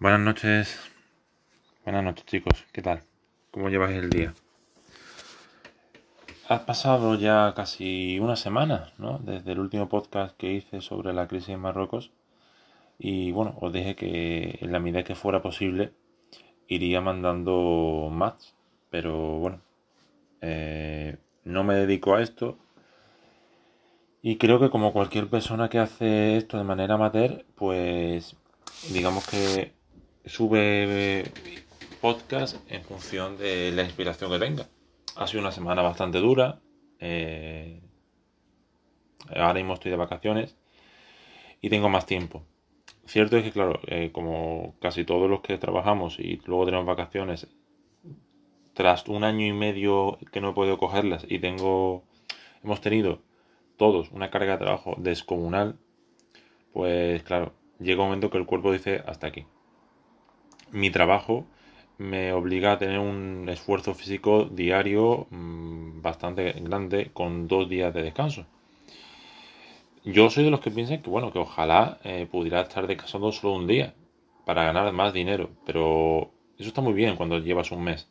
Buenas noches. Buenas noches, chicos. ¿Qué tal? ¿Cómo lleváis el día? Ha pasado ya casi una semana, ¿no? Desde el último podcast que hice sobre la crisis en Marruecos. Y bueno, os dije que en la medida que fuera posible iría mandando más. Pero bueno, eh, no me dedico a esto. Y creo que como cualquier persona que hace esto de manera amateur, pues digamos que sube podcast en función de la inspiración que tenga. Ha sido una semana bastante dura. Eh, ahora mismo estoy de vacaciones y tengo más tiempo. Cierto es que, claro, eh, como casi todos los que trabajamos y luego tenemos vacaciones, tras un año y medio que no he podido cogerlas y tengo, hemos tenido todos una carga de trabajo descomunal, pues claro, llega un momento que el cuerpo dice hasta aquí mi trabajo me obliga a tener un esfuerzo físico diario mm, bastante grande con dos días de descanso. Yo soy de los que piensan que bueno, que ojalá eh, pudiera estar descansando solo un día para ganar más dinero, pero eso está muy bien cuando llevas un mes.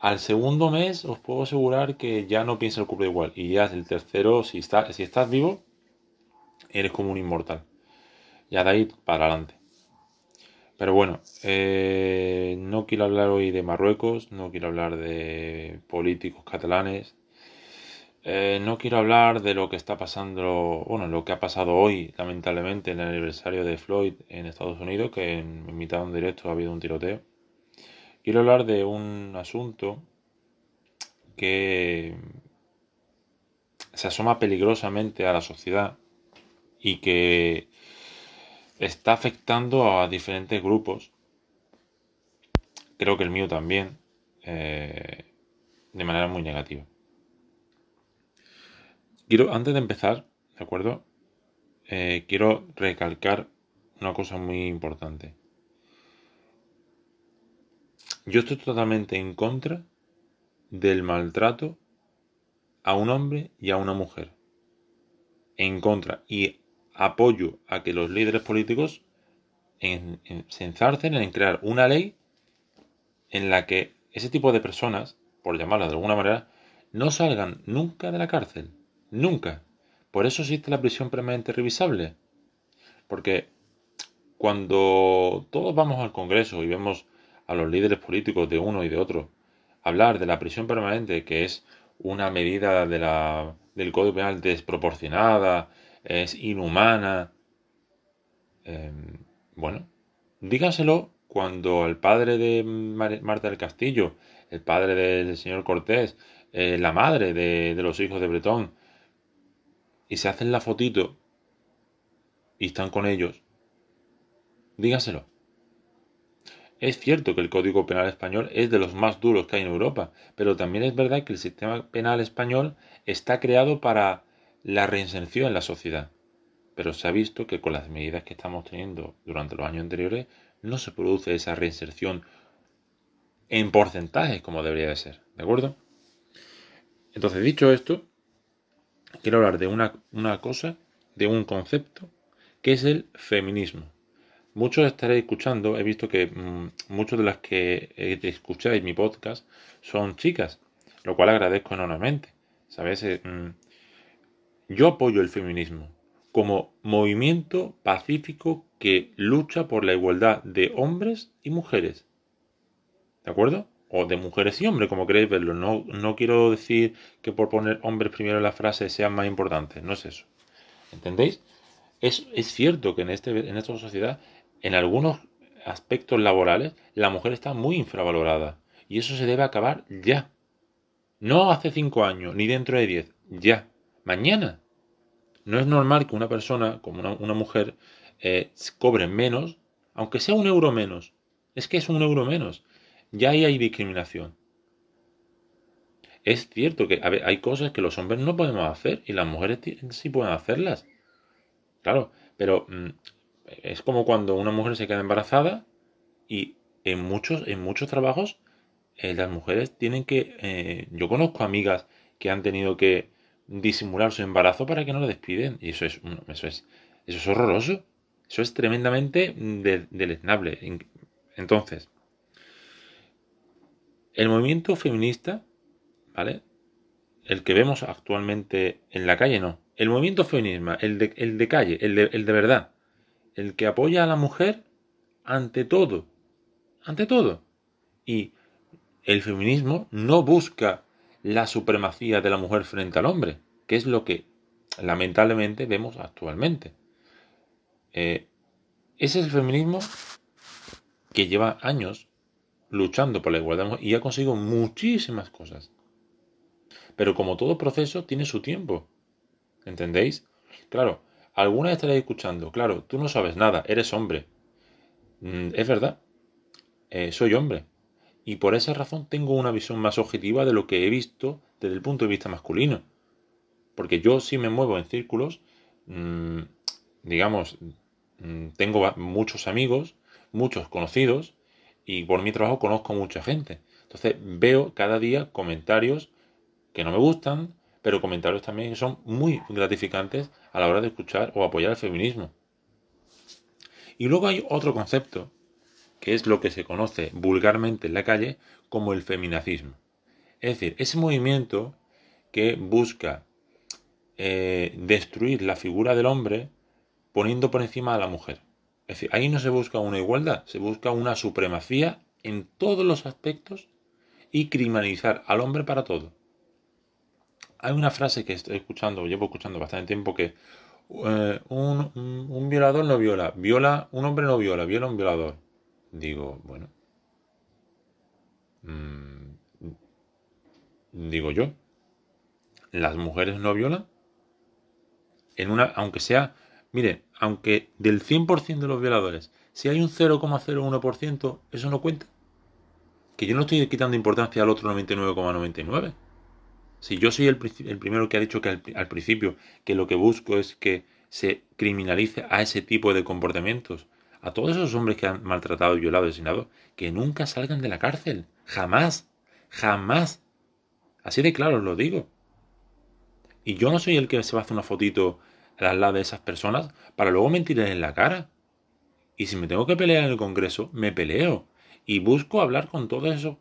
Al segundo mes os puedo asegurar que ya no piensa el cuerpo igual y ya el tercero, si, está, si estás vivo, eres como un inmortal. Ya de ahí para adelante. Pero bueno, eh, no quiero hablar hoy de Marruecos, no quiero hablar de políticos catalanes, eh, no quiero hablar de lo que está pasando, bueno, lo que ha pasado hoy, lamentablemente, en el aniversario de Floyd en Estados Unidos, que en, mitad de un directo ha habido un tiroteo. Quiero hablar de un asunto que se asoma peligrosamente a la sociedad y que está afectando a diferentes grupos. Creo que el mío también, eh, de manera muy negativa. Quiero, antes de empezar, ¿de acuerdo? Eh, quiero recalcar una cosa muy importante. Yo estoy totalmente en contra del maltrato a un hombre y a una mujer. En contra. Y apoyo a que los líderes políticos se enzarcen en crear una ley en la que ese tipo de personas, por llamarlas de alguna manera, no salgan nunca de la cárcel. Nunca. Por eso existe la prisión permanente revisable. Porque cuando todos vamos al Congreso y vemos a los líderes políticos de uno y de otro hablar de la prisión permanente, que es una medida de la, del Código Penal desproporcionada, es inhumana. Em, bueno, dígaselo cuando el padre de Marta del Castillo, el padre del señor Cortés, eh, la madre de, de, los hijos de Bretón, y se hacen la fotito y están con ellos, dígaselo. Es cierto que el Código Penal español es de los más duros que hay en Europa, pero también es verdad que el sistema penal español está creado para la reinserción en la sociedad. Pero se ha visto que con las medidas que estamos teniendo durante los años anteriores no se produce esa reinserción en porcentajes como debería de ser. ¿De acuerdo? Entonces, dicho esto, quiero hablar de una, una cosa, de un concepto, que es el feminismo. Muchos estaréis escuchando, he visto que mmm, muchos de las que escucháis mi podcast son chicas, lo cual agradezco enormemente. ¿Sabes? Eh, mmm, yo apoyo el feminismo como movimiento pacífico que lucha por la igualdad de hombres y mujeres. ¿De acuerdo? O de mujeres y hombres, como queréis verlo. No, no quiero decir que por poner hombres primero en la frase sean más importantes. No es eso. ¿Entendéis? Es, es cierto que en, este, en esta sociedad, en algunos aspectos laborales, la mujer está muy infravalorada. Y eso se debe acabar ya. No hace cinco años, ni dentro de diez. Ya mañana. No es normal que una persona, como una, mujer, eh, cobre menos, aunque sea un euro menos. Es que es un euro menos. Ya ahí hay discriminación. Es cierto que hay cosas que los hombres no podemos hacer y las mujeres sí pueden hacerlas. Claro, pero mm, es como cuando una mujer se queda embarazada y en muchos, en muchos trabajos eh, las mujeres tienen que... Eh, yo conozco amigas que han tenido que disimular su embarazo para que no le despiden. Y eso es, eso es, eso es horroroso. Eso es tremendamente deleznable. Entonces, el movimiento feminista, ¿vale? El que vemos actualmente en la calle, no. El movimiento feminismo, el de, el de calle, el de, el de verdad. El que apoya a la mujer ante todo. Ante todo. Y el feminismo no busca la supremacía de la mujer frente al hombre, que es lo que lamentablemente vemos actualmente. Eh, ese es el feminismo que lleva años luchando por la igualdad y ha conseguido muchísimas cosas. Pero como todo proceso tiene su tiempo. ¿Entendéis? Claro, alguna estaréis escuchando, claro, tú no sabes nada, eres hombre. Mm, es verdad, eh, soy hombre. Y por esa razón tengo una visión más objetiva de lo que he visto desde el punto de vista masculino. Porque yo sí me muevo en círculos, mm, digamos, mm, tengo muchos amigos, muchos conocidos, y por mi trabajo conozco mucha gente. Entonces veo cada día comentarios que no me gustan, pero comentarios también que son muy gratificantes a la hora de escuchar o apoyar el feminismo. Y luego hay otro concepto, que es lo que se conoce vulgarmente en la calle como el feminacismo. Es decir, ese movimiento que busca eh, destruir la figura del hombre poniendo por encima a la mujer. Es decir, ahí no se busca una igualdad, se busca una supremacía en todos los aspectos y criminalizar al hombre para todo. Hay una frase que estoy escuchando, llevo escuchando bastante tiempo, que eh, un, violador no viola, viola, un hombre no viola, viola un violador. Digo, bueno. Mm, digo yo, las mujeres no violan. En una, aunque sea Mire, aunque del 100% de los violadores, si hay un 0,01%, eso no cuenta. Que yo no estoy quitando importancia al otro 99,99. Si yo soy el, primero que ha dicho que al, principio que lo que busco es que se criminalice a ese tipo de comportamientos, a todos esos hombres que han maltratado, violado, asesinado, que nunca salgan de la cárcel. Jamás. Jamás. Así de claro os lo digo. Y yo no soy el que se va a hacer una fotito al lado de esas personas para luego mentirles en la cara. Y si me tengo que pelear en el Congreso, me peleo. Y busco hablar con todos esos,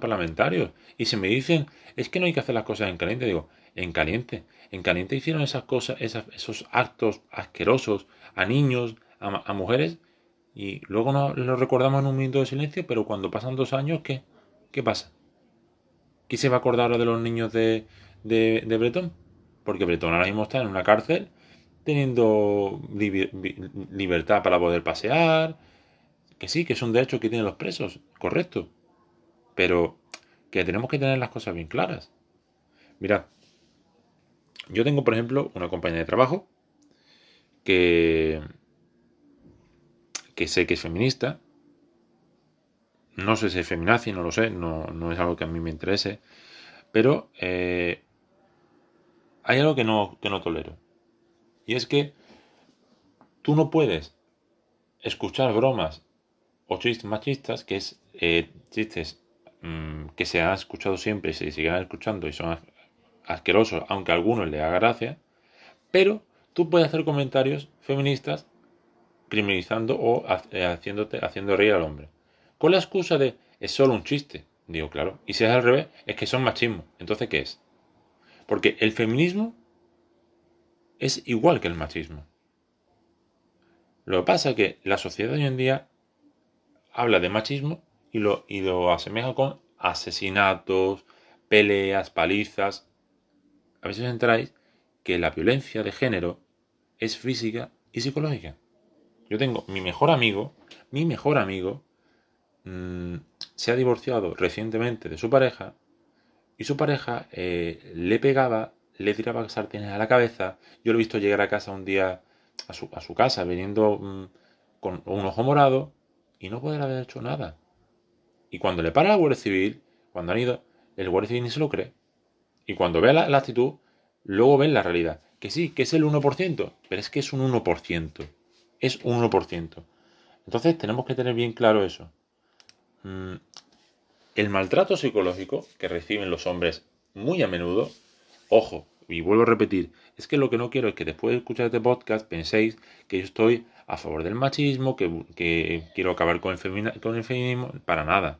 parlamentarios. Y si me dicen, es que no hay que hacer las cosas en caliente, digo, en caliente. En caliente hicieron esas cosas, esos actos asquerosos a niños, a, mujeres, y luego nos lo recordamos en un minuto de silencio, pero cuando pasan dos años, ¿qué? ¿Qué pasa? ¿Quién se va a acordar ahora de los niños de, de, de Bretón? Porque Bretón ahora mismo está en una cárcel teniendo libertad para poder pasear, que sí, que es un derecho que tienen los presos, correcto, pero que tenemos que tener las cosas bien claras. Mirad, yo tengo, por ejemplo, una compañía de trabajo que, que sé que es feminista, no sé si es feminazi, no lo sé, no, no, es algo que a mí me interese, pero eh, hay algo que no, que no tolero. Y es que tú no puedes escuchar bromas o chistes machistas, que es eh, chistes mm, que se han escuchado siempre y se siguen escuchando y son asquerosos, aunque a algunos le haga gracia, pero tú puedes hacer comentarios feministas criminalizando o eh, haciéndote, haciendo reír al hombre. Con la excusa de es solo un chiste. Digo, claro. Y si es al revés, es que son machismo. Entonces, ¿qué es? Porque el feminismo es igual que el machismo. Lo que pasa es que la sociedad hoy en día habla de machismo y lo, y lo asemeja con asesinatos, peleas, palizas. A veces enteráis que la violencia de género es física y psicológica. Yo tengo mi mejor amigo, mi mejor amigo, mm, se ha divorciado recientemente de su pareja y su pareja eh, le pegaba le tiraba sartenes a la cabeza. Yo lo he visto llegar a casa un día, a su, a su casa, viniendo mm, con un ojo morado y no poder haber hecho nada. Y cuando le para la Guardia Civil, cuando han ido, el Guardia Civil ni se lo cree. Y cuando ve la, actitud, luego ven la realidad. Que sí, que es el 1%, pero es que es un 1%. Es un 1%. Entonces tenemos que tener bien claro eso. Mm, el maltrato psicológico que reciben los hombres muy a menudo Ojo, y vuelvo a repetir, es que lo que no quiero es que después de escuchar este podcast penséis que yo estoy a favor del machismo, que, quiero acabar con el, con el feminismo, para nada.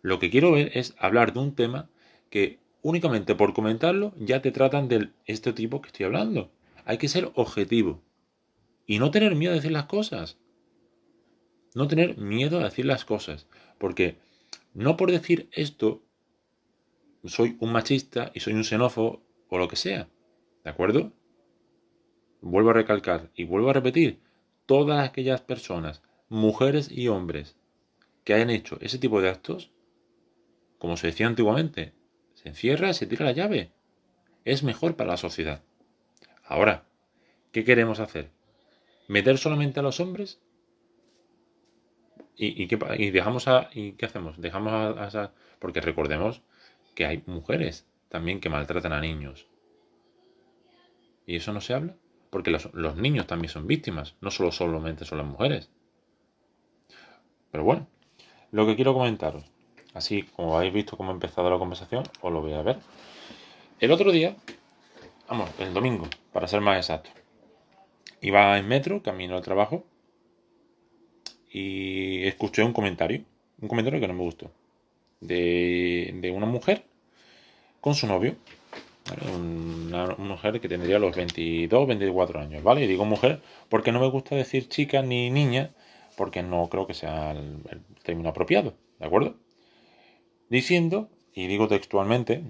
Lo que quiero ver es hablar de un tema que únicamente por comentarlo ya te tratan de este tipo que estoy hablando. Hay que ser objetivo y no tener miedo a decir las cosas. No tener miedo a decir las cosas. Porque no por decir esto soy un machista y soy un xenófobo o lo que sea. ¿De acuerdo? Vuelvo a recalcar y vuelvo a repetir. Todas aquellas personas, mujeres y hombres, que hayan hecho ese tipo de actos, como se decía antiguamente, se encierra, se tira la llave. Es mejor para la sociedad. Ahora, ¿qué queremos hacer? ¿Meter solamente a los hombres? ¿Y, qué, dejamos a, ¿y qué hacemos? Dejamos a, Porque recordemos que hay mujeres también que maltratan a niños. ¿Y eso no se habla? Porque los, los niños también son víctimas, no solo solamente son las mujeres. Pero bueno, lo que quiero comentaros Así como habéis visto cómo ha empezado la conversación, os lo voy a ver. El otro día, vamos, el domingo, para ser más exacto, iba en metro, camino al trabajo, y escuché un comentario, un comentario que no me gustó, de, una mujer con su novio, una, mujer que tendría los 22, 24 años, ¿vale? Y digo mujer porque no me gusta decir chica ni niña, porque no creo que sea el término apropiado, ¿de acuerdo? diciendo, y digo textualmente,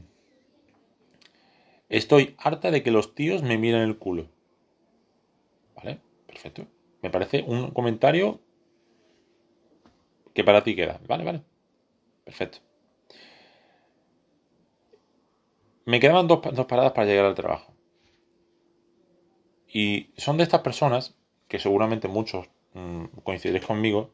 estoy harta de que los tíos me miren el culo. ¿Vale? Perfecto. Me parece un comentario que para ti queda. Vale, vale. Perfecto. Me quedaban dos, paradas para llegar al trabajo. Y son de estas personas, que seguramente muchos mm, coincidiréis conmigo,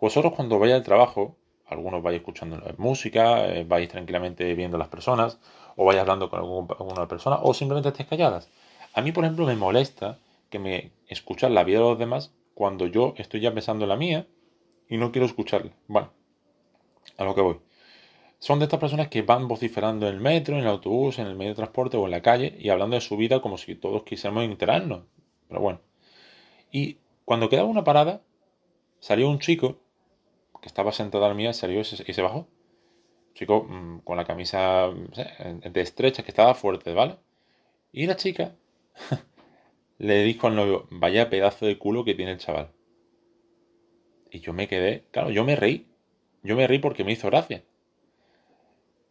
vosotros cuando vaya al trabajo, algunos vais escuchando música, eh, vais tranquilamente viendo las personas, o vais hablando con alguna persona, o simplemente estéis calladas. A mí, por ejemplo, me molesta que me escuchen la vida de los demás cuando yo estoy ya pensando en la mía y no quiero escucharla. Bueno, a lo que voy. Son de estas personas que van vociferando en el metro, en el autobús, en el medio de transporte o en la calle y hablando de su vida como si todos quisiéramos enterarnos. Pero bueno. Y cuando quedaba una parada, salió un chico que estaba sentado al mía, salió y se, bajó. Chico mm, con la camisa de estrecha, que estaba fuerte, ¿vale? Y la chica le dijo al novio, vaya pedazo de culo que tiene el chaval. Y yo me quedé, claro, yo me reí. Yo me reí porque me hizo gracia.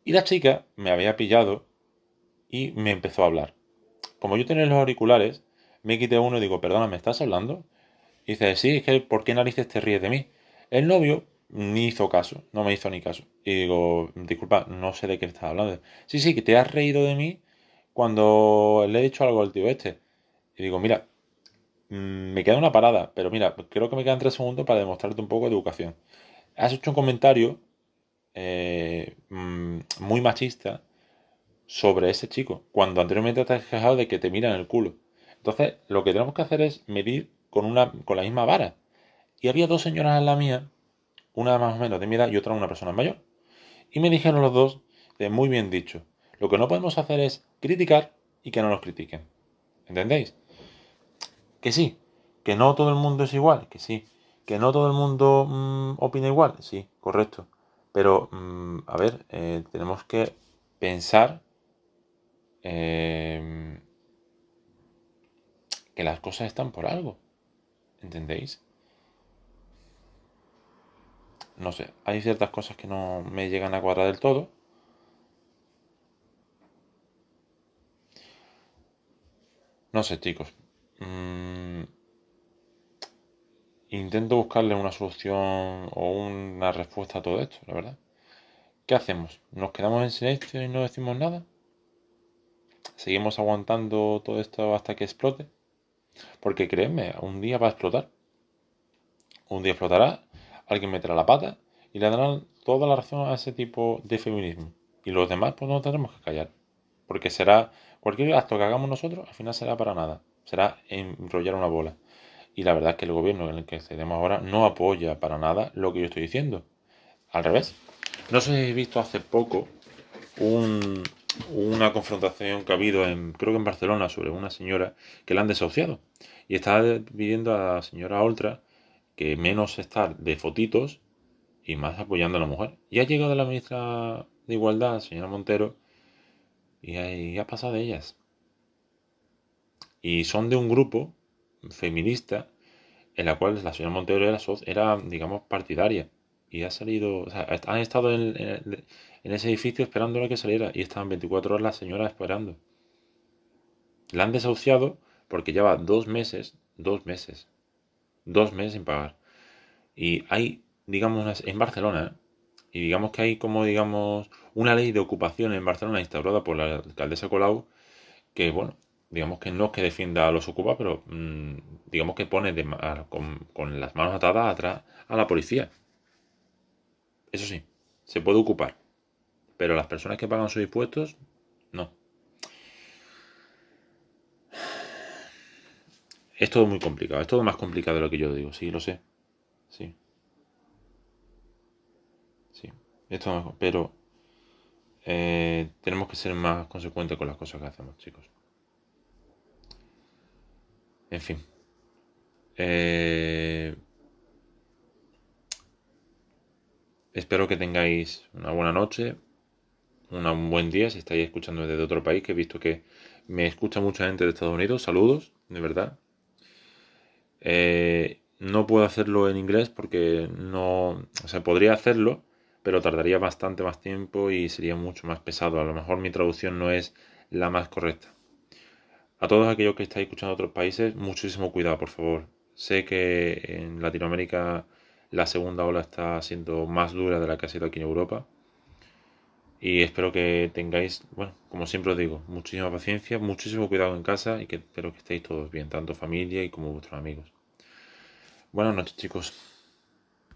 Y la chica me había pillado y me empezó a hablar. Como yo tenía los auriculares, me quité uno y digo, perdona, ¿me estás hablando? Y dice, sí, es que ¿por qué narices te ríes de mí? El novio ni hizo caso, no me hizo ni caso. Y digo, disculpa, no sé de qué estás hablando. Sí, sí, que te has reído de mí cuando le he dicho algo al tío este. Y digo, mira, mm, me queda una parada, pero mira, creo que me quedan tres segundos para demostrarte un poco de educación. Has hecho un comentario eh, mm, muy machista sobre ese chico, cuando anteriormente te has quejado de que te miran el culo. Entonces, lo que tenemos que hacer es medir con, una, con la misma vara. Y había dos señoras en la mía una más o menos de mi edad y otra una persona mayor. Y me dijeron los dos, de muy bien dicho, lo que no podemos hacer es criticar y que no nos critiquen. ¿Entendéis? Que sí, que no todo el mundo es igual, que sí, que no todo el mundo mm, opina igual, sí, correcto. Pero, mm, a ver, eh, tenemos que pensar eh, que las cosas están por algo. ¿Entendéis? no sé, hay ciertas cosas que no me llegan a cuadrar del todo. No sé, chicos. Mm, intento buscarle una solución o una respuesta a todo esto, la verdad. ¿Qué hacemos? ¿Nos quedamos en silencio y no decimos nada? ¿Seguimos aguantando todo esto hasta que explote? Porque créeme, un día va a explotar. Un día explotará alguien meterá la pata y le darán toda la razón a ese tipo de feminismo. Y los demás, pues no tendremos que callar. Porque será, cualquier acto que hagamos nosotros, al final será para nada. Será enrollar una bola. Y la verdad es que el gobierno en el que cedemos ahora no apoya para nada lo que yo estoy diciendo. Al revés. No sé si visto hace poco un, una confrontación que ha habido en, creo que en Barcelona, sobre una señora que la han desahuciado. Y está pidiendo a la señora Oltra que menos estar de fotitos y más apoyando a la mujer. Y ha llegado la ministra de Igualdad, señora Montero, y, ha, ha pasado de ellas. Y son de un grupo feminista en la cual la señora Montero era, era digamos, partidaria. Y ha salido, o sea, han estado en, ese edificio esperando a que saliera y estaban 24 horas la señora esperando. La han desahuciado porque lleva dos meses, dos meses, dos meses sin pagar. Y hay, digamos, en Barcelona, y digamos que hay como, digamos, una ley de ocupación en Barcelona instaurada por la alcaldesa Colau, que, bueno, digamos que no es que defienda a los ocupa, pero mm, digamos que pone con, las manos atadas atrás a la policía. Eso sí, se puede ocupar, pero las personas que pagan sus impuestos, no. Es todo muy complicado, es todo más complicado de lo que yo digo, sí, lo sé. Sí. Sí, esto pero eh, tenemos que ser más consecuentes con las cosas que hacemos, chicos. En fin. Eh, espero que tengáis una buena noche, un buen día si estáis escuchando desde otro país, que he visto que me escucha mucha gente de Estados Unidos. Saludos, de verdad. Eh, no puedo hacerlo en inglés porque no... O sea, podría hacerlo, pero tardaría bastante más tiempo y sería mucho más pesado. A lo mejor mi traducción no es la más correcta. A todos aquellos que estáis escuchando otros países, muchísimo cuidado, por favor. Sé que en Latinoamérica la segunda ola está siendo más dura de la que ha sido aquí en Europa. Y espero que tengáis, bueno, como siempre os digo, muchísima paciencia, muchísimo cuidado en casa y que espero que estéis todos bien, tanto familia y como vuestros amigos. Buenas noches, chicos.